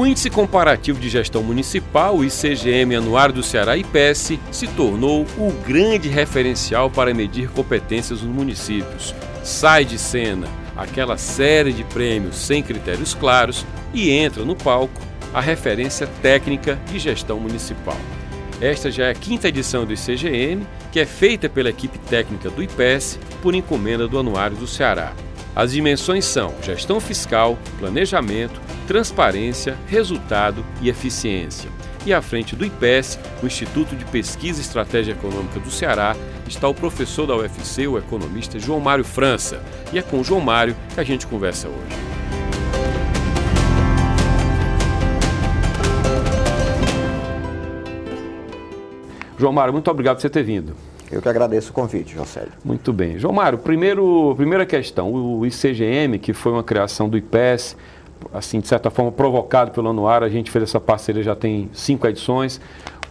O Índice Comparativo de Gestão Municipal, ICGM Anuário do Ceará IPES, se tornou o grande referencial para medir competências nos municípios. Sai de cena aquela série de prêmios sem critérios claros e entra no palco a referência técnica de gestão municipal. Esta já é a quinta edição do ICGM, que é feita pela equipe técnica do IPES por encomenda do Anuário do Ceará. As dimensões são gestão fiscal, planejamento, transparência, resultado e eficiência. E à frente do IPES, o Instituto de Pesquisa e Estratégia Econômica do Ceará, está o professor da UFC, o economista João Mário França. E é com o João Mário que a gente conversa hoje. João Mário, muito obrigado por você ter vindo. Eu que agradeço o convite, Josélio. Muito bem. João Mário, primeiro, primeira questão. O ICGM, que foi uma criação do IPES, assim, de certa forma, provocado pelo Anuário, a gente fez essa parceria já tem cinco edições.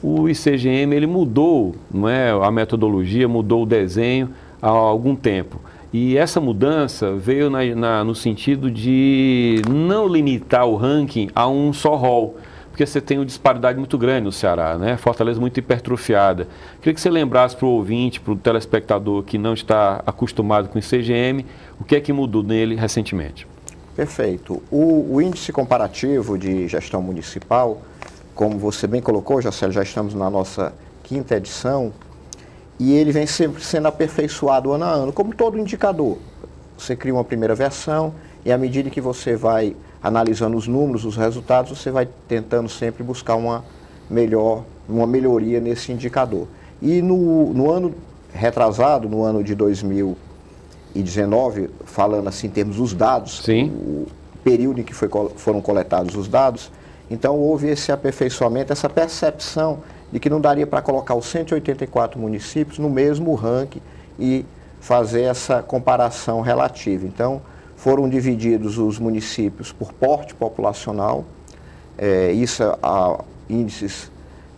O ICGM, ele mudou não é, a metodologia, mudou o desenho há algum tempo. E essa mudança veio na, na, no sentido de não limitar o ranking a um só rol porque você tem uma disparidade muito grande no Ceará, né? Fortaleza muito hipertrofiada. Queria que você lembrasse para o ouvinte, para o telespectador que não está acostumado com o CGM, o que é que mudou nele recentemente? Perfeito. O, o índice comparativo de gestão municipal, como você bem colocou, Jacélio, já estamos na nossa quinta edição, e ele vem sempre sendo aperfeiçoado ano a ano, como todo indicador. Você cria uma primeira versão e à medida que você vai analisando os números, os resultados, você vai tentando sempre buscar uma melhor, uma melhoria nesse indicador. E no, no ano retrasado, no ano de 2019, falando assim em termos dos dados, Sim. o período em que foi, foram coletados os dados, então houve esse aperfeiçoamento, essa percepção de que não daria para colocar os 184 municípios no mesmo ranking e fazer essa comparação relativa. Então, foram divididos os municípios por porte populacional. É, isso, há índices,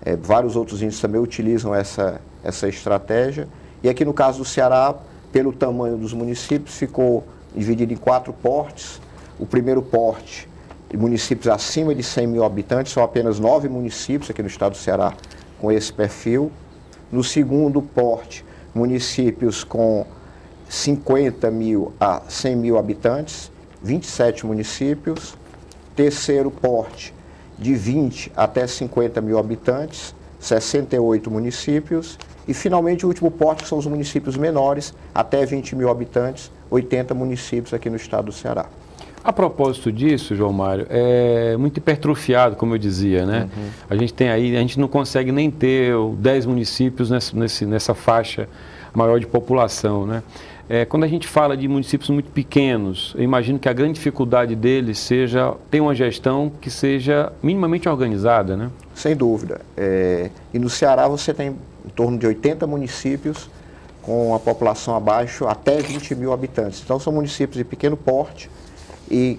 é, vários outros índices também utilizam essa, essa estratégia. E aqui no caso do Ceará, pelo tamanho dos municípios, ficou dividido em quatro portes. O primeiro porte, municípios acima de 100 mil habitantes, são apenas nove municípios aqui no estado do Ceará com esse perfil. No segundo porte, municípios com 50 mil a 100 mil habitantes, 27 municípios. Terceiro porte, de 20 até 50 mil habitantes, 68 municípios. E, finalmente, o último porte, que são os municípios menores, até 20 mil habitantes, 80 municípios aqui no estado do Ceará. A propósito disso, João Mário, é muito hipertrofiado, como eu dizia, né? Uhum. A gente tem aí, a gente não consegue nem ter 10 municípios nessa, nessa faixa maior de população, né? É, quando a gente fala de municípios muito pequenos, eu imagino que a grande dificuldade deles seja ter uma gestão que seja minimamente organizada, né? Sem dúvida. É, e no Ceará você tem em torno de 80 municípios com a população abaixo até 20 mil habitantes. Então são municípios de pequeno porte e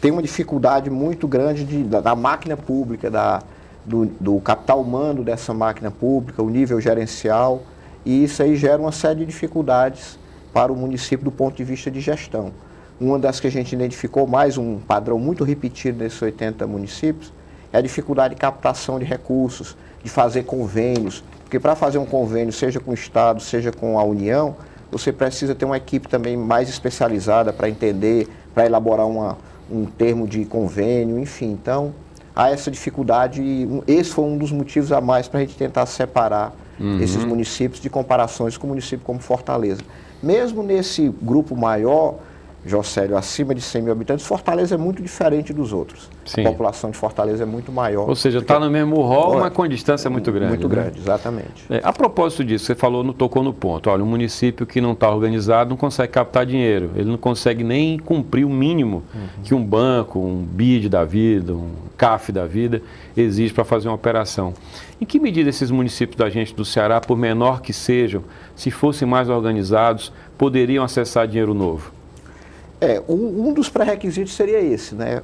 tem uma dificuldade muito grande de, da, da máquina pública, da, do, do capital humano dessa máquina pública, o nível gerencial, e isso aí gera uma série de dificuldades para o município do ponto de vista de gestão. Uma das que a gente identificou mais um padrão muito repetido nesses 80 municípios é a dificuldade de captação de recursos, de fazer convênios, porque para fazer um convênio, seja com o Estado, seja com a União, você precisa ter uma equipe também mais especializada para entender, para elaborar uma, um termo de convênio, enfim. Então, há essa dificuldade e esse foi um dos motivos a mais para a gente tentar separar uhum. esses municípios de comparações com o município como Fortaleza. Mesmo nesse grupo maior, Jocélio, acima de 100 mil habitantes, Fortaleza é muito diferente dos outros. Sim. A população de Fortaleza é muito maior. Ou seja, está no mesmo rol, mas com distância muito grande. Muito né? grande, exatamente. É, a propósito disso, você falou, no, tocou no ponto. Olha, um município que não está organizado não consegue captar dinheiro. Ele não consegue nem cumprir o mínimo uhum. que um banco, um BID da vida, um CAF da vida, exige para fazer uma operação. Em que medida esses municípios da gente do Ceará, por menor que sejam, se fossem mais organizados, poderiam acessar dinheiro novo? É, um, um dos pré-requisitos seria esse, né?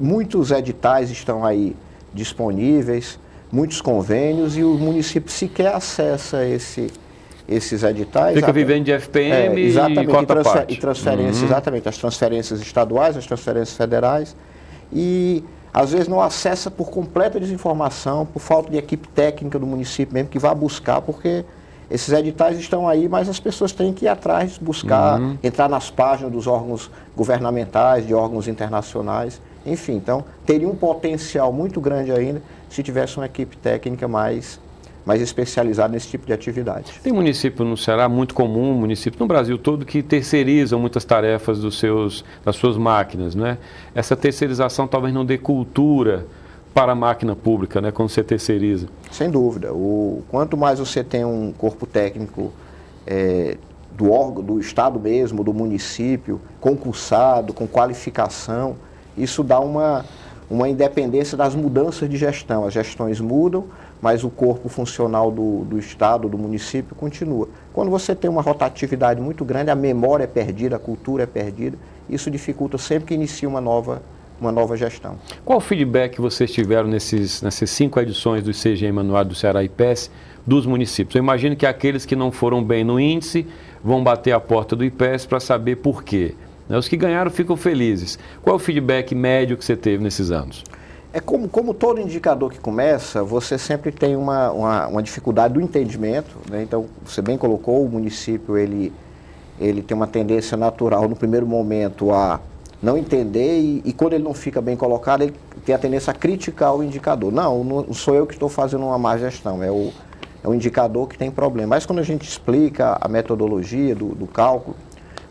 Muitos editais estão aí disponíveis, muitos convênios e o município sequer acessa esse, esses editais. Fica vivendo de FPM é, exatamente, e, e, transfer, e transferências, uhum. exatamente, as transferências estaduais, as transferências federais. E às vezes não acessa por completa desinformação, por falta de equipe técnica do município mesmo que vá buscar, porque esses editais estão aí, mas as pessoas têm que ir atrás, buscar, uhum. entrar nas páginas dos órgãos governamentais, de órgãos internacionais, enfim. Então, teria um potencial muito grande ainda se tivesse uma equipe técnica mais, mais especializada nesse tipo de atividade. Tem município no Ceará muito comum, município no Brasil todo, que terceirizam muitas tarefas dos seus, das suas máquinas. Né? Essa terceirização talvez não dê cultura para a máquina pública, né, quando você terceiriza? Sem dúvida. O, quanto mais você tem um corpo técnico é, do órgão, do Estado mesmo, do município, concursado, com qualificação, isso dá uma, uma independência das mudanças de gestão. As gestões mudam, mas o corpo funcional do, do Estado, do município, continua. Quando você tem uma rotatividade muito grande, a memória é perdida, a cultura é perdida, isso dificulta sempre que inicia uma nova uma nova gestão. Qual o feedback que vocês tiveram nesses, nessas cinco edições do CGM Anuário do Ceará IPES dos municípios? Eu imagino que aqueles que não foram bem no índice vão bater a porta do IPES para saber por quê. Né? Os que ganharam ficam felizes. Qual é o feedback médio que você teve nesses anos? É como, como todo indicador que começa, você sempre tem uma, uma, uma dificuldade do entendimento. Né? Então, você bem colocou, o município ele, ele tem uma tendência natural no primeiro momento a não entender e, e, quando ele não fica bem colocado, ele tem a tendência a criticar o indicador. Não, não sou eu que estou fazendo uma má gestão, é o, é o indicador que tem problema. Mas quando a gente explica a metodologia do, do cálculo,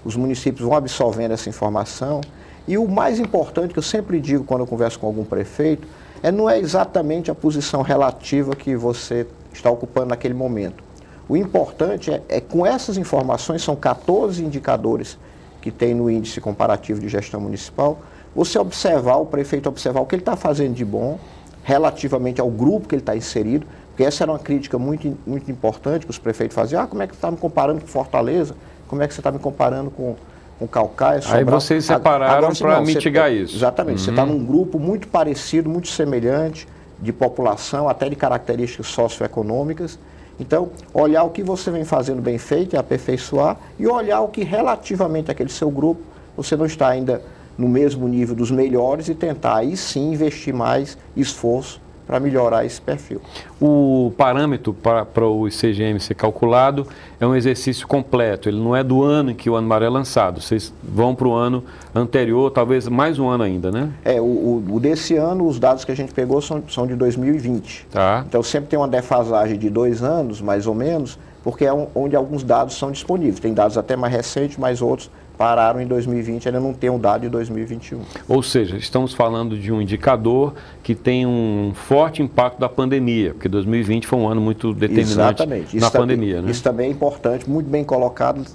os municípios vão absorvendo essa informação. E o mais importante que eu sempre digo quando eu converso com algum prefeito é não é exatamente a posição relativa que você está ocupando naquele momento. O importante é, é com essas informações, são 14 indicadores que tem no índice comparativo de gestão municipal, você observar, o prefeito observar o que ele está fazendo de bom relativamente ao grupo que ele está inserido, porque essa era uma crítica muito, muito importante que os prefeitos faziam. Ah, como é que você está me comparando com Fortaleza? Como é que você está me comparando com, com Calcaia? Aí vocês separaram para mitigar você, isso. Exatamente. Uhum. Você está num grupo muito parecido, muito semelhante, de população, até de características socioeconômicas, então, olhar o que você vem fazendo bem feito e aperfeiçoar e olhar o que relativamente àquele seu grupo você não está ainda no mesmo nível dos melhores e tentar aí sim investir mais esforço para melhorar esse perfil. O parâmetro para, para o ICGM ser calculado é um exercício completo, ele não é do ano em que o Anuário é lançado, vocês vão para o ano anterior, talvez mais um ano ainda, né? É, o, o, desse ano, os dados que a gente pegou são, são de 2020. Tá. Então sempre tem uma defasagem de dois anos, mais ou menos, porque é onde alguns dados são disponíveis. Tem dados até mais recentes, mas outros pararam em 2020, ainda não tem um dado de 2021. Ou seja, estamos falando de um indicador que tem um forte impacto da pandemia, porque 2020 foi um ano muito determinante Exatamente. na pandemia. né? Isso também é importante, muito bem colocado.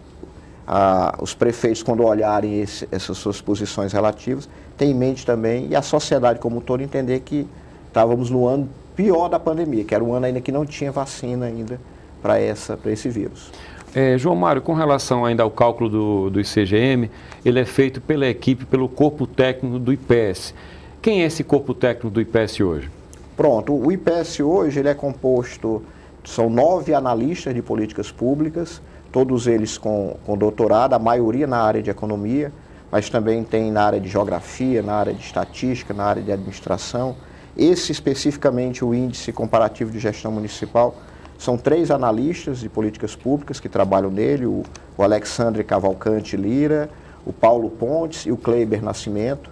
Ah, os prefeitos, quando olharem esse, essas suas posições relativas, têm em mente também, e a sociedade como um todo, entender que estávamos no ano pior da pandemia, que era um ano ainda que não tinha vacina ainda para esse vírus. É, João Mário, com relação ainda ao cálculo do, do ICGM, ele é feito pela equipe, pelo corpo técnico do IPS. Quem é esse corpo técnico do IPS hoje? Pronto, o IPS hoje ele é composto, são nove analistas de políticas públicas, todos eles com, com doutorado, a maioria na área de economia, mas também tem na área de geografia, na área de estatística, na área de administração. Esse especificamente o índice comparativo de gestão municipal são três analistas de políticas públicas que trabalham nele, o, o Alexandre Cavalcante Lira, o Paulo Pontes e o Kleiber Nascimento.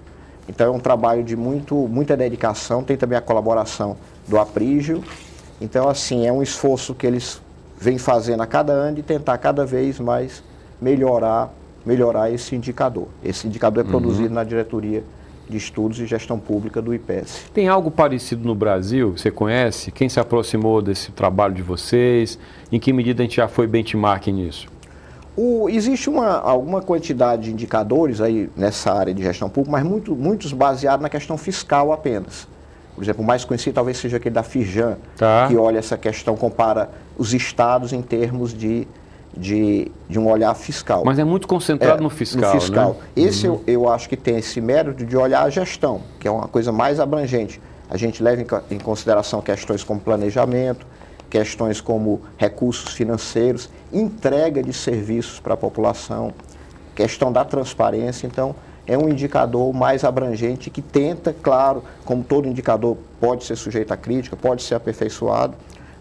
Então é um trabalho de muito, muita dedicação, tem também a colaboração do Aprígio. Então, assim, é um esforço que eles vêm fazendo a cada ano de tentar cada vez mais melhorar melhorar esse indicador. Esse indicador é uhum. produzido na diretoria de Estudos e Gestão Pública do IPES. Tem algo parecido no Brasil? Você conhece? Quem se aproximou desse trabalho de vocês? Em que medida a gente já foi benchmark nisso? O, existe uma, alguma quantidade de indicadores aí nessa área de gestão pública, mas muito, muitos baseados na questão fiscal apenas. Por exemplo, o mais conhecido talvez seja aquele da Firjan, tá. que olha essa questão, compara os estados em termos de, de, de um olhar fiscal. Mas é muito concentrado é, no fiscal. No fiscal. Né? Esse uhum. eu, eu acho que tem esse mérito de olhar a gestão, que é uma coisa mais abrangente. A gente leva em, em consideração questões como planejamento, questões como recursos financeiros, entrega de serviços para a população, questão da transparência. Então, é um indicador mais abrangente que tenta, claro, como todo indicador pode ser sujeito a crítica, pode ser aperfeiçoado,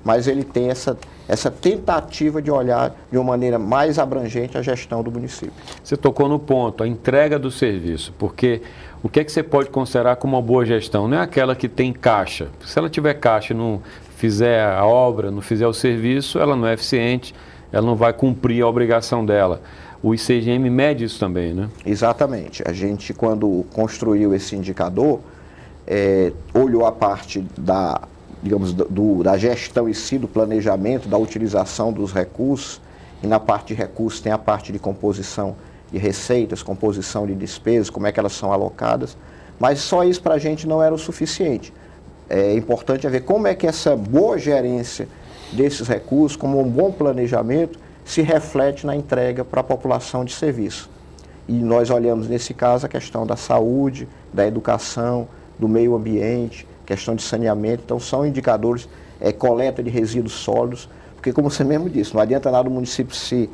mas ele tem essa, essa tentativa de olhar de uma maneira mais abrangente a gestão do município. Você tocou no ponto, a entrega do serviço, porque o que é que você pode considerar como uma boa gestão? Não é aquela que tem caixa. Se ela tiver caixa e não fizer a obra, não fizer o serviço, ela não é eficiente, ela não vai cumprir a obrigação dela. O ICGM mede isso também, né? Exatamente. A gente, quando construiu esse indicador, é, olhou a parte da, digamos, do, da gestão em si, do planejamento, da utilização dos recursos, e na parte de recursos tem a parte de composição de receitas, composição de despesas, como é que elas são alocadas, mas só isso para a gente não era o suficiente. É importante ver como é que essa boa gerência desses recursos, como um bom planejamento, se reflete na entrega para a população de serviço. E nós olhamos nesse caso a questão da saúde, da educação, do meio ambiente, questão de saneamento. Então, são indicadores, é, coleta de resíduos sólidos, porque, como você mesmo disse, não adianta nada o município se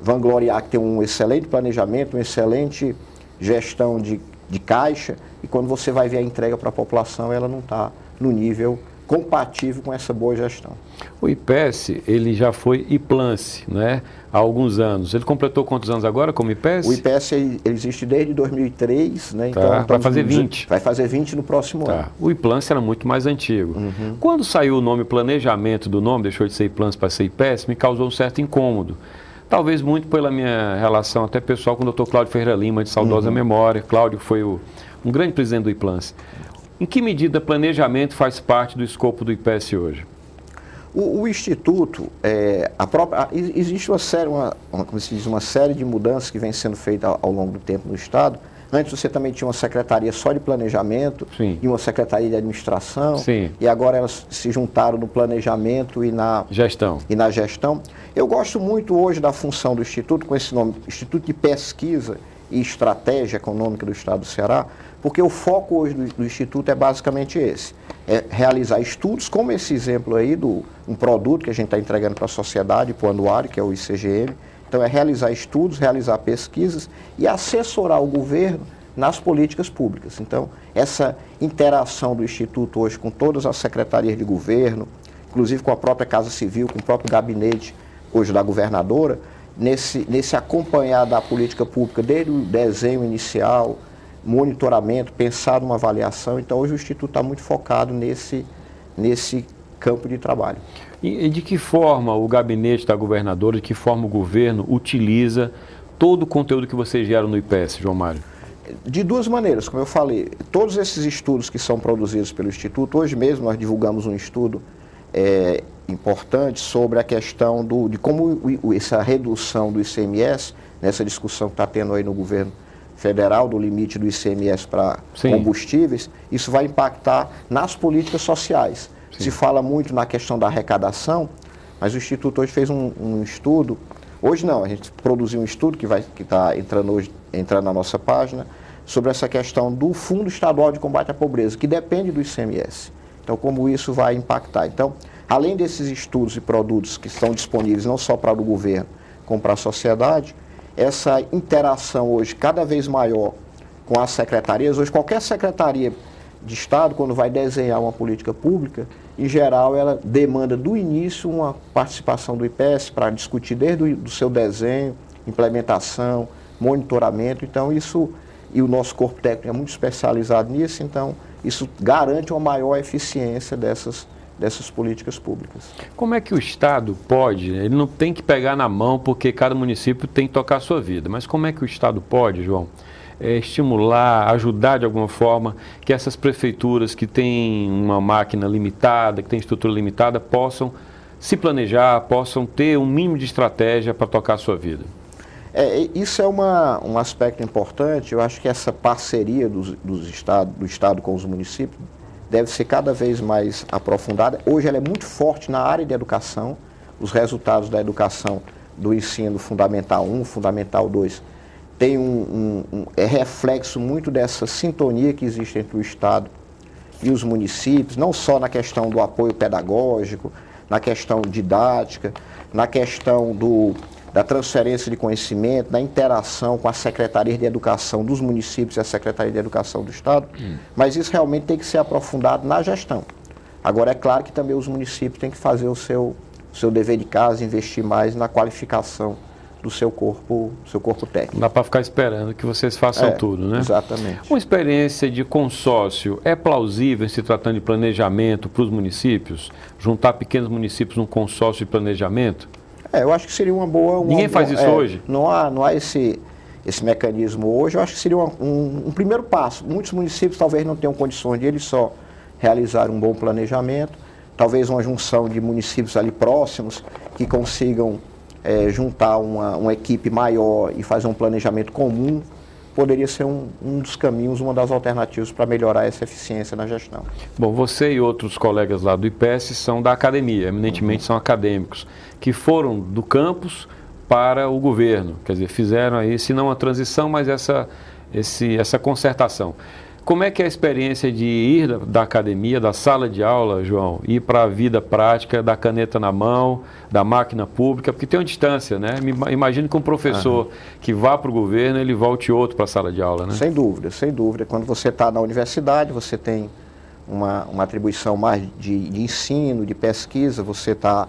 vangloriar que tem um excelente planejamento, uma excelente gestão de, de caixa, e quando você vai ver a entrega para a população, ela não está no nível compatível com essa boa gestão. O IPES, ele já foi IPLANCE, né? Há alguns anos. Ele completou quantos anos agora como IPES? O IPES ele existe desde 2003, né? Então, tá. vai fazer 20. Vai fazer 20 no próximo tá. ano. O IPLANCE era muito mais antigo. Uhum. Quando saiu o nome planejamento do nome, deixou de ser IPLANCE para ser IPES, me causou um certo incômodo. Talvez muito pela minha relação até pessoal com o Dr. Cláudio Ferreira Lima, de saudosa uhum. memória. Cláudio foi o, um grande presidente do IPLANCE. Em que medida planejamento faz parte do escopo do IPES hoje? O, o Instituto, é, a própria, existe uma série, uma, uma, como se diz, uma série de mudanças que vem sendo feita ao, ao, longo do tempo no Estado. Antes você também tinha uma secretaria só de planejamento Sim. e uma secretaria de administração. Sim. E agora elas se juntaram no planejamento e na gestão. E na gestão. Eu gosto muito hoje da função do Instituto, com esse nome, Instituto de Pesquisa e Estratégia Econômica do Estado do Ceará, porque o foco hoje do, do, Instituto é basicamente esse: é realizar estudos, como esse exemplo aí do um produto que a gente está entregando para a sociedade, para o anuário, que é o ICGM. Então, é realizar estudos, realizar pesquisas e assessorar o governo nas políticas públicas. Então, essa interação do Instituto hoje com todas as secretarias de governo, inclusive com a própria Casa Civil, com o próprio gabinete hoje da governadora, nesse, nesse acompanhar da política pública desde o desenho inicial, monitoramento, pensar numa avaliação. Então, hoje o Instituto está muito focado nesse, nesse campo de trabalho. E, de que forma o gabinete da governadora, de que forma o governo utiliza todo o conteúdo que vocês geram no IPS, João Mário? De duas maneiras, como eu falei, todos esses estudos que são produzidos pelo Instituto, hoje mesmo nós divulgamos um estudo é, importante sobre a questão do, de como essa redução do ICMS, nessa discussão que está tendo aí no governo federal do limite do ICMS para combustíveis, isso vai impactar nas políticas sociais. Sim. Se fala muito na questão da arrecadação, mas o Instituto hoje fez um, um estudo, hoje não, a gente produziu um estudo que está entrando hoje, entrando na nossa página, sobre essa questão do Fundo Estadual de Combate à Pobreza, que depende do ICMS. Então, como isso vai impactar. Então, além desses estudos e produtos que estão disponíveis não só para o governo, como para a sociedade, essa interação hoje cada vez maior com as secretarias. Hoje, qualquer secretaria de Estado, quando vai desenhar uma política pública, em geral, ela demanda do início uma participação do IPS para discutir desde o do seu desenho, implementação, monitoramento. Então, isso, e o nosso corpo técnico é muito especializado nisso, então, isso garante uma maior eficiência dessas dessas políticas públicas. Como é que o Estado pode, ele não tem que pegar na mão porque cada município tem que tocar a sua vida, mas como é que o Estado pode, João, é, estimular, ajudar de alguma forma que essas prefeituras que têm uma máquina limitada, que têm estrutura limitada, possam se planejar, possam ter um mínimo de estratégia para tocar a sua vida? É, isso é uma, um aspecto importante. Eu acho que essa parceria dos, dos estado, do Estado com os municípios deve ser cada vez mais aprofundada. Hoje ela é muito forte na área de educação. Os resultados da educação do ensino fundamental 1, fundamental 2, tem um, um, um, é reflexo muito dessa sintonia que existe entre o Estado e os municípios, não só na questão do apoio pedagógico, na questão didática, na questão do, da transferência de conhecimento, da interação com a Secretaria de Educação dos municípios e a Secretaria de Educação do Estado, hum. mas isso realmente tem que ser aprofundado na gestão. Agora, é claro que também os municípios têm que fazer o seu, seu dever de casa, investir mais na qualificação do seu corpo, seu corpo técnico. Não dá para ficar esperando que vocês façam é, tudo, né? Exatamente. Uma experiência de consórcio é plausível se tratando de planejamento para os municípios? Juntar pequenos municípios num consórcio de planejamento? É, eu acho que seria uma boa. Uma, Ninguém faz isso é, hoje? Não há, não há esse, esse mecanismo hoje. Eu acho que seria uma, um, um, primeiro passo. Muitos municípios talvez não tenham condições de eles só realizar um bom planejamento. Talvez uma junção de municípios ali próximos que consigam é, juntar uma, uma equipe maior e fazer um planejamento comum poderia ser um, um, dos caminhos, uma das alternativas para melhorar essa eficiência na gestão. Bom, você e outros colegas lá do IPS são da academia, eminentemente uhum. são acadêmicos que foram do campus para o governo. Quer dizer, fizeram aí, se não a transição, mas essa, esse, essa concertação. Como é que é a experiência de ir da, academia, da sala de aula, João, ir para a vida prática, da caneta na mão, da máquina pública, porque tem uma distância, né? Imagino que um professor uhum. que vá para o governo, ele volte outro para a sala de aula, né? Sem dúvida, sem dúvida. Quando você está na universidade, você tem uma, uma atribuição mais de, de ensino, de pesquisa, você está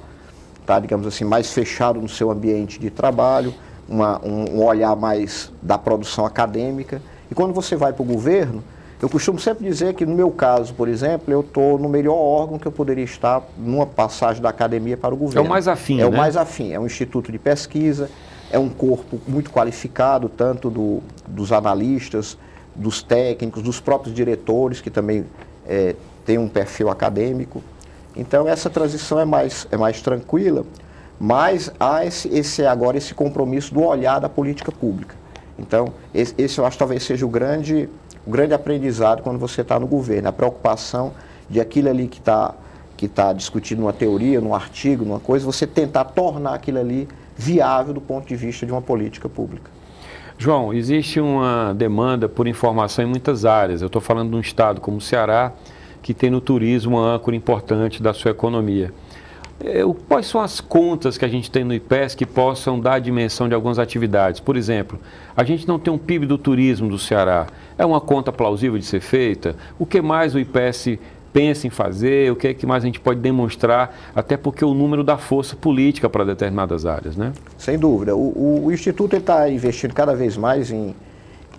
tá, digamos assim, mais fechado no seu ambiente de trabalho, uma, um, um olhar mais da produção acadêmica. E quando você vai para o governo, eu costumo sempre dizer que, no meu caso, por exemplo, eu estou no melhor órgão que eu poderia estar numa passagem da academia para o governo. É o mais afim, É né? o mais afim. É um instituto de pesquisa, é um corpo muito qualificado, tanto do, dos analistas, dos técnicos, dos próprios diretores, que também é, têm um perfil acadêmico. Então essa transição é mais, é mais tranquila, mas há esse, esse agora esse compromisso do olhar da política pública. Então esse, esse eu acho que talvez seja o grande, o grande aprendizado quando você está no governo, a preocupação de aquilo ali que está que tá discutido numa teoria, num artigo, numa coisa, você tentar tornar aquilo ali viável do ponto de vista de uma política pública. João, existe uma demanda por informação em muitas áreas. Eu estou falando de um estado como o Ceará, que tem no turismo uma âncora importante da sua economia. É, quais são as contas que a gente tem no IPES que possam dar a dimensão de algumas atividades? Por exemplo, a gente não tem um PIB do turismo do Ceará. É uma conta plausível de ser feita? O que mais o IPES pensa em fazer? O que, é que mais a gente pode demonstrar? Até porque o número dá força política para determinadas áreas, né? Sem dúvida. O, o, Instituto está investindo cada vez mais em,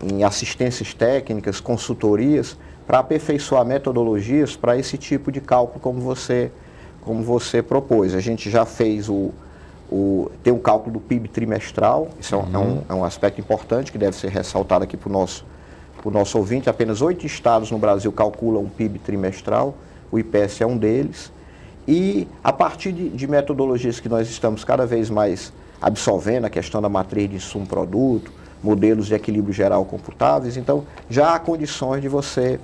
em assistências técnicas, consultorias, para aperfeiçoar metodologias para esse tipo de cálculo como você, como você propôs. A gente já fez o, o tem o cálculo do PIB trimestral, isso é, um, é um, uhum. é um aspecto importante que deve ser ressaltado aqui para o nosso, nosso ouvinte. Apenas oito estados no Brasil calculam o PIB trimestral, o IPS é um deles. E a partir de, de metodologias que nós estamos cada vez mais absorvendo, a questão da matriz de insumo-produto, modelos de equilíbrio geral computáveis, então já há condições de você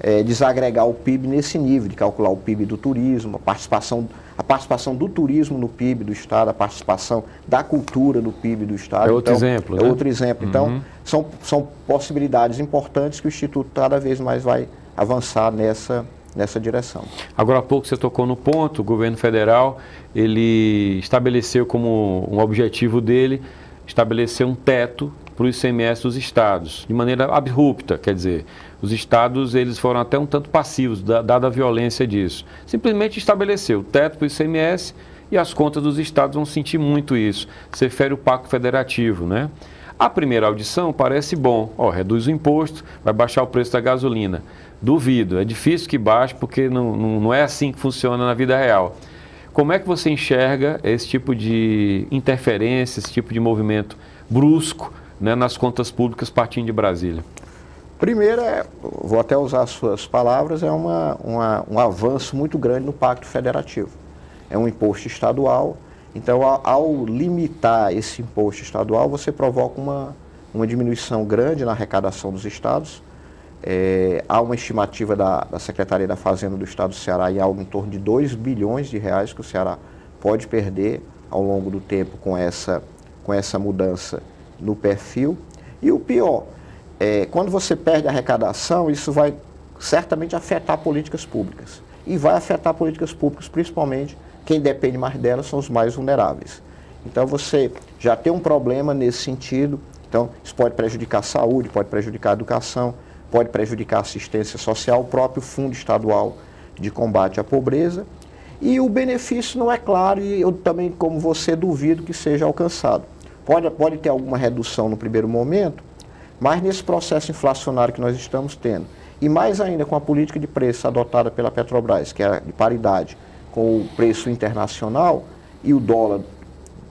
é, desagregar o PIB nesse nível, de calcular o PIB do turismo, a participação, a participação do turismo no PIB do Estado, a participação da cultura no PIB do Estado. É outro então, exemplo. É né? outro exemplo. Então, uhum. são, são possibilidades importantes que o Instituto cada vez mais vai avançar nessa, nessa direção. Agora há pouco você tocou no ponto, o governo federal ele estabeleceu como um objetivo dele estabelecer um teto para o ICMS dos estados, de maneira abrupta, quer dizer, os estados eles foram até um tanto passivos, dada a violência disso. Simplesmente estabeleceu o teto para o ICMS e as contas dos estados vão sentir muito isso. Você fere o pacto federativo, né? A primeira audição parece bom, ó, reduz o imposto, vai baixar o preço da gasolina. Duvido. É difícil que baixe porque não, não, não é assim que funciona na vida real. Como é que você enxerga esse tipo de interferência, esse tipo de movimento brusco né, nas contas públicas partindo de Brasília? Primeiro, é, vou até usar as suas palavras, é uma, uma, um avanço muito grande no Pacto Federativo. É um imposto estadual, então ao, ao limitar esse imposto estadual, você provoca uma, uma diminuição grande na arrecadação dos estados. É, há uma estimativa da, da, Secretaria da Fazenda do Estado do Ceará em algo em torno de 2 bilhões de reais que o Ceará pode perder ao longo do tempo com essa, com essa mudança no perfil. E o pior, é, quando você perde a arrecadação, isso vai certamente afetar políticas públicas. E vai afetar políticas públicas, principalmente quem depende mais delas são os mais vulneráveis. Então você já tem um problema nesse sentido. Então, isso pode prejudicar a saúde, pode prejudicar a educação, pode prejudicar a assistência social, o próprio Fundo Estadual de Combate à Pobreza. E o benefício não é claro e eu também, como você, duvido que seja alcançado. Pode, pode ter alguma redução no primeiro momento, mas nesse processo inflacionário que nós estamos tendo, e mais ainda com a política de preço adotada pela Petrobras, que é de paridade com o preço internacional e o dólar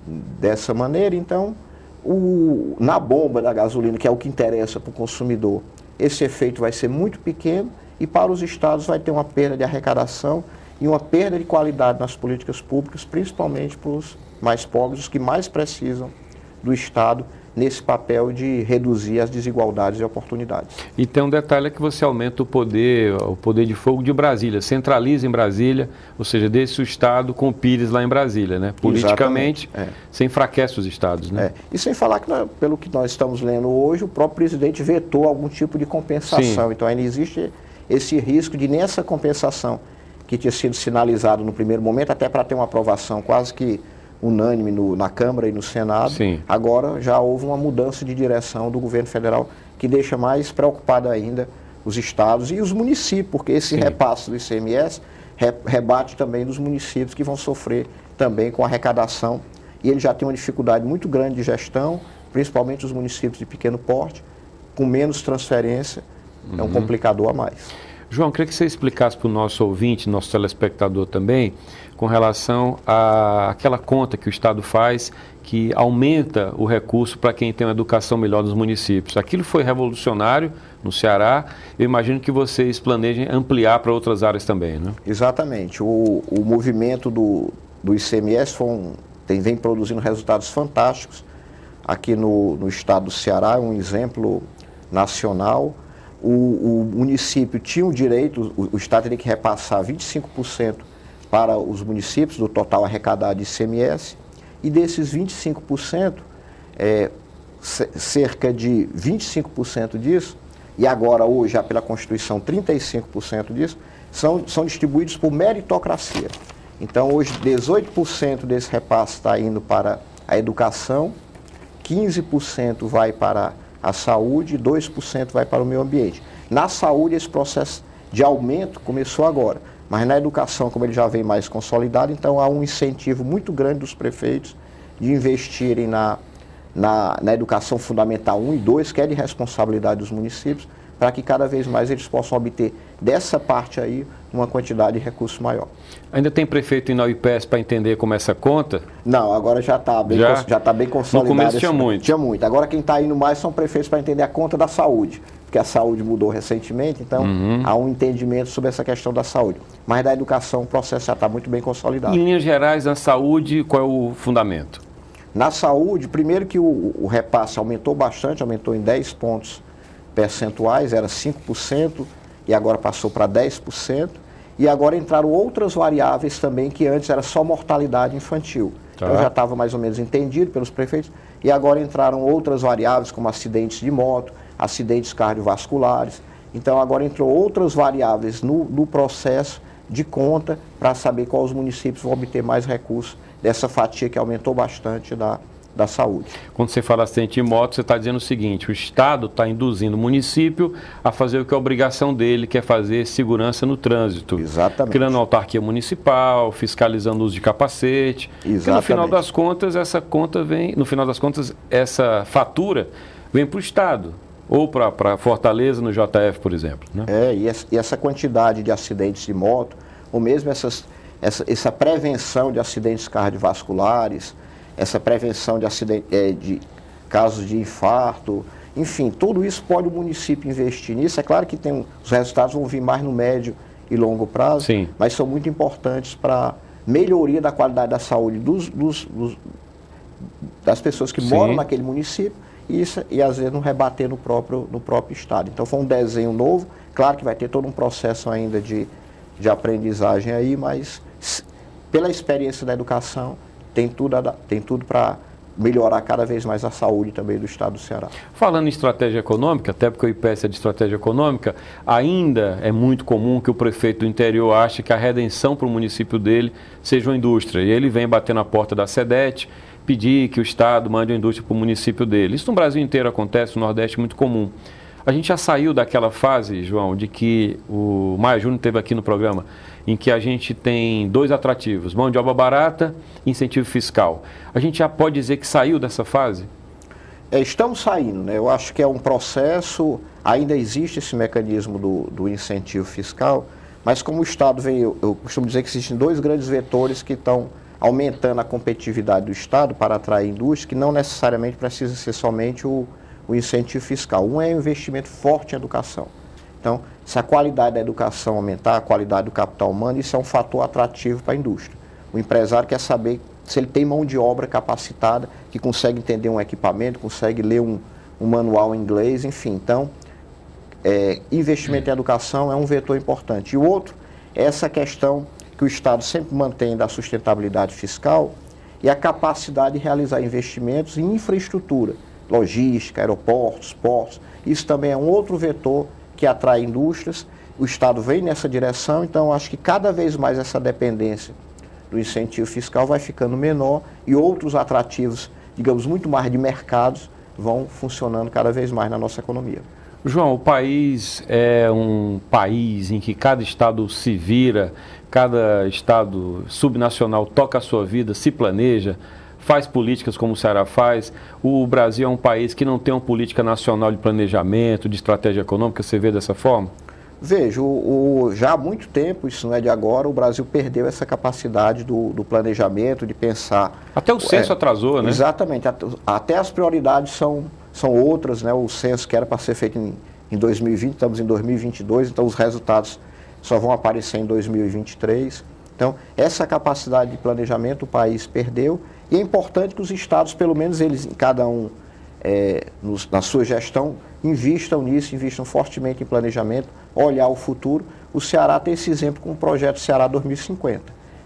dessa maneira, então, o, na bomba da gasolina, que é o que interessa para o consumidor, esse efeito vai ser muito pequeno e para os estados vai ter uma perda de arrecadação e uma perda de qualidade nas políticas públicas, principalmente para os mais pobres, os que mais precisam do Estado nesse papel de reduzir as desigualdades e oportunidades. E tem um detalhe é que você aumenta o poder, o poder de fogo de Brasília, centraliza em Brasília, ou seja, deixa o Estado com o Pires lá em Brasília, né? Politicamente, é. você enfraquece os estados, né? É. E sem falar que, pelo que nós estamos lendo hoje, o próprio presidente vetou algum tipo de compensação. Sim. Então ainda existe esse risco de nessa compensação que tinha sido sinalizado no primeiro momento, até para ter uma aprovação quase que unânime no, na Câmara e no Senado. Sim. Agora já houve uma mudança de direção do governo federal que deixa mais preocupado ainda os estados e os municípios, porque esse Sim. repasse do ICMS re, rebate também dos municípios que vão sofrer também com a arrecadação. E ele já tem uma dificuldade muito grande de gestão, principalmente os municípios de pequeno porte, com menos transferência, uhum. é um uhum. complicador a mais. João, queria que você explicasse para o nosso ouvinte, nosso telespectador também, com relação àquela conta que o Estado faz que aumenta o recurso para quem tem uma educação melhor nos municípios. Aquilo foi revolucionário no Ceará. Eu imagino que vocês planejem ampliar para outras áreas também, né? Exatamente. O, o movimento do, do ICMS um, tem, vem produzindo resultados fantásticos aqui no, no estado do Ceará, um exemplo nacional. O, o município tinha o direito, o, o Estado teria que repassar 25% para os municípios do total arrecadado de ICMS, e desses 25%, é, cerca de 25% disso, e agora hoje, já pela Constituição, 35% disso, são, são distribuídos por meritocracia. Então, hoje, 18% desse repasse está indo para a educação, 15% vai para a saúde e 2% vai para o meio ambiente. Na saúde, esse processo de aumento começou agora. Mas na educação, como ele já vem mais consolidado, então há um incentivo muito grande dos prefeitos de investirem na, na, na educação fundamental 1 e 2, que é de responsabilidade dos municípios, para que cada vez mais eles possam obter dessa parte aí uma quantidade de recursos maior. Ainda tem prefeito ao IPES para entender como é essa conta? Não, agora já está bem, já? já tá bem consolidado. No começo tinha muito. Tinha muito. Agora quem está indo mais são prefeitos para entender a conta da saúde porque a saúde mudou recentemente, então uhum. há um entendimento sobre essa questão da saúde. Mas da educação o processo já está muito bem consolidado. Em linhas gerais, na saúde, qual é o fundamento? Na saúde, primeiro que o, o repasse aumentou bastante, aumentou em 10 pontos percentuais, era 5% e agora passou para 10%. E agora entraram outras variáveis também, que antes era só mortalidade infantil. Tá. Então já estava mais ou menos entendido pelos prefeitos. E agora entraram outras variáveis, como acidentes de moto, acidentes cardiovasculares. Então, agora entrou outras variáveis no, no processo de conta para saber quais os municípios vão obter mais recursos dessa fatia que aumentou bastante da, da saúde. Quando você fala acidente de moto, você está dizendo o seguinte: o Estado está induzindo o município a fazer o que é obrigação dele, que é fazer segurança no trânsito. Exatamente. Criando autarquia municipal, fiscalizando o uso de capacete. Exatamente. E no final das contas, essa conta vem, no final das contas, essa fatura vem para o Estado ou para Fortaleza no JF, por exemplo. Né? É, e essa, e essa, quantidade de acidentes de moto, ou mesmo essas, essa, essa prevenção de acidentes cardiovasculares, essa prevenção de, acidente, é, de casos de infarto, enfim, tudo isso pode o município investir nisso. É claro que tem, os resultados vão vir mais no médio e longo prazo, Sim. mas são muito importantes para melhoria da qualidade da saúde dos, dos, dos das pessoas que Sim. moram naquele município e, isso, e às vezes não rebater no próprio, no próprio estado. Então foi um desenho novo, claro que vai ter todo um processo ainda de, de aprendizagem aí, mas pela experiência da educação tem tudo, tem tudo para melhorar cada vez mais a saúde também do estado do Ceará. Falando em estratégia econômica, até porque o IPS é de estratégia econômica, ainda é muito comum que o prefeito do interior ache que a redenção para o município dele seja uma indústria. E ele vem bater na porta da SEDET, pedir que o Estado mande uma indústria para o município dele. Isso no Brasil inteiro acontece, no Nordeste é muito comum. A gente já saiu daquela fase, João, de que o Maia Júnior teve aqui no programa, em que a gente tem dois atrativos, mão de obra barata e incentivo fiscal. A gente já pode dizer que saiu dessa fase? É, estamos saindo, né? Eu acho que é um processo, ainda existe esse mecanismo do, do incentivo fiscal, mas como o Estado vem, eu, eu costumo dizer que existem dois grandes vetores que estão aumentando a competitividade do Estado para atrair indústria, que não necessariamente precisa ser somente o, o incentivo fiscal. Um é o investimento forte em educação. Então, se a qualidade da educação aumentar, a qualidade do capital humano, isso é um fator atrativo para a indústria. O empresário quer saber se ele tem mão de obra capacitada, que consegue entender um equipamento, consegue ler um, um manual em inglês, enfim. Então, é, investimento em educação é um vetor importante. E o outro é essa questão que o Estado sempre mantém da sustentabilidade fiscal e a capacidade de realizar investimentos em infraestrutura, logística, aeroportos, portos. Isso também é um outro vetor que atrai indústrias. O Estado vem nessa direção, então acho que cada vez mais essa dependência do incentivo fiscal vai ficando menor e outros atrativos, digamos, muito mais de mercados, vão funcionando cada vez mais na nossa economia. João, o país é um país em que cada estado se vira, cada estado subnacional toca a sua vida, se planeja, faz políticas como o Ceará faz. O Brasil é um país que não tem uma política nacional de planejamento, de estratégia econômica, você vê dessa forma? Vejo, o, já há muito tempo, isso não é de agora, o Brasil perdeu essa capacidade do, do planejamento, de pensar. Até o censo é, atrasou, né? Exatamente, até as prioridades são, são outras, né? O censo que era para ser feito em, em 2020, estamos em 2022, então os resultados só vão aparecer em 2023. Então, essa capacidade de planejamento o país perdeu e é importante que os estados, pelo menos eles, cada um é, nos, na sua gestão, invistam nisso, invistam fortemente em planejamento, olhar o futuro. O Ceará tem esse exemplo com o projeto Ceará 2050.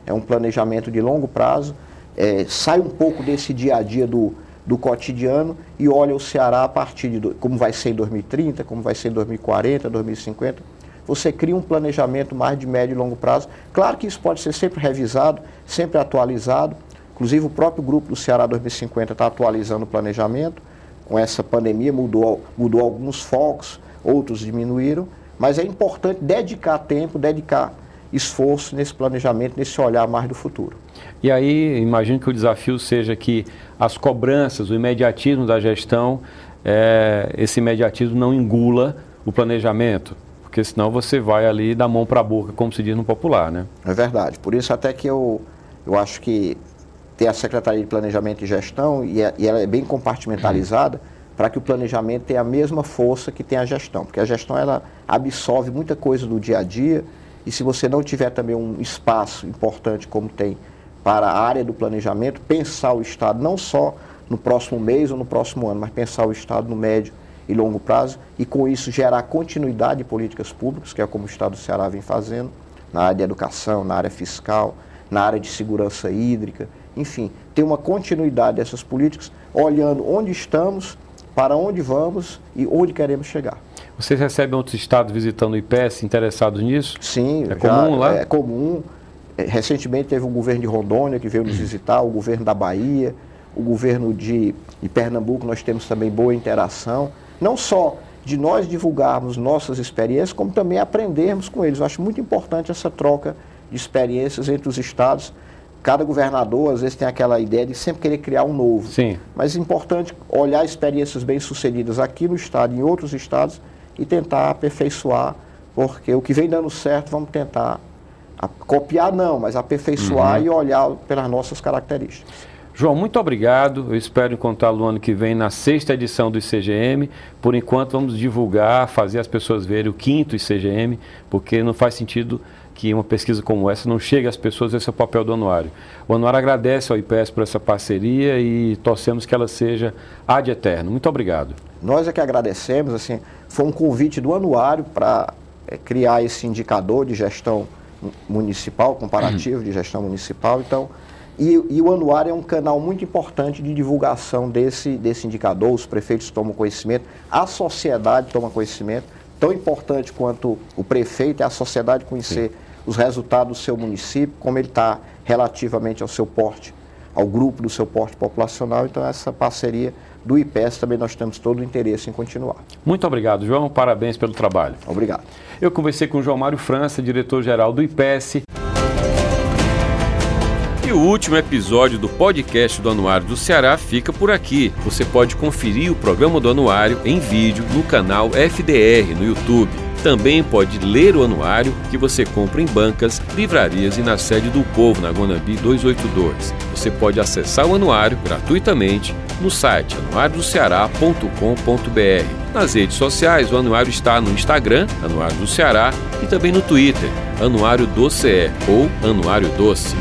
É um planejamento de longo prazo, é, sai um pouco desse dia a dia do, do cotidiano e olha o Ceará a partir de como vai ser em 2030, como vai ser em 2040, 2050. Você cria um planejamento mais de médio e longo prazo. Claro que isso pode ser sempre revisado, sempre atualizado, Inclusive, o próprio grupo do Ceará 2050 está atualizando o planejamento. Com essa pandemia, mudou, mudou alguns focos, outros diminuíram. Mas é importante dedicar tempo, dedicar esforço nesse planejamento, nesse olhar mais do futuro. E aí, imagino que o desafio seja que as cobranças, o imediatismo da gestão, é, esse imediatismo não engula o planejamento, porque senão você vai ali da mão para a boca, como se diz no popular, né? É verdade. Por isso até que eu, eu acho que tem a Secretaria de Planejamento e Gestão e, é, e ela é bem compartimentalizada uhum. para que o planejamento tenha a mesma força que tem a gestão, porque a gestão ela absorve muita coisa do dia a dia e se você não tiver também um espaço importante como tem para a área do planejamento, pensar o Estado não só no próximo mês ou no próximo ano, mas pensar o Estado no médio e longo prazo e com isso gerar continuidade de políticas públicas, que é como o Estado do Ceará vem fazendo, na área de educação, na área fiscal, na área de segurança hídrica, enfim, ter uma continuidade dessas políticas, olhando onde estamos, para onde vamos e onde queremos chegar. Vocês recebem outros estados visitando o IPS interessados nisso? Sim, é comum lá? É comum. É, recentemente teve o governo de Rondônia que veio nos visitar, o governo da Bahia, o governo de, de Pernambuco, nós temos também boa interação. Não só de nós divulgarmos nossas experiências, como também aprendermos com eles. Eu acho muito importante essa troca de experiências entre os estados cada governador às vezes tem aquela ideia de sempre querer criar um novo. Sim. Mas é importante olhar experiências bem-sucedidas aqui no estado e em outros estados e tentar aperfeiçoar, porque o que vem dando certo vamos tentar copiar não, mas aperfeiçoar uhum. e olhar pelas nossas características. João, muito obrigado. Eu espero encontrá-lo no ano que vem na sexta edição do ICGM. Por enquanto, vamos divulgar, fazer as pessoas verem o quinto ICGM, porque não faz sentido que uma pesquisa como essa não chegue às pessoas, esse é o papel do anuário. O anuário agradece ao IPS por essa parceria e torcemos que ela seja ad eterno. Muito obrigado. Nós é que agradecemos, assim, foi um convite do anuário para é, criar esse indicador de gestão municipal, comparativo de gestão municipal, então, e, e, o anuário é um canal muito importante de divulgação desse, desse indicador, os prefeitos tomam conhecimento, a sociedade toma conhecimento, tão importante quanto o prefeito é a sociedade conhecer Sim os resultados do seu município, como ele está relativamente ao seu porte, ao grupo do seu porte populacional. Então, essa parceria do IPES também nós temos todo o interesse em continuar. Muito obrigado, João. Parabéns pelo trabalho. Obrigado. Eu conversei com o João Mário França, diretor-geral do IPES. O último episódio do podcast do Anuário do Ceará fica por aqui. Você pode conferir o programa do Anuário em vídeo no canal FDR no YouTube. Também pode ler o anuário que você compra em bancas, livrarias e na sede do Povo, na Guanambi 282. Você pode acessar o anuário gratuitamente no site anuariodoceará.com.br. Nas redes sociais, o anuário está no Instagram, Anuário do Ceará, e também no Twitter, Anuário do CE ou Anuário Doce.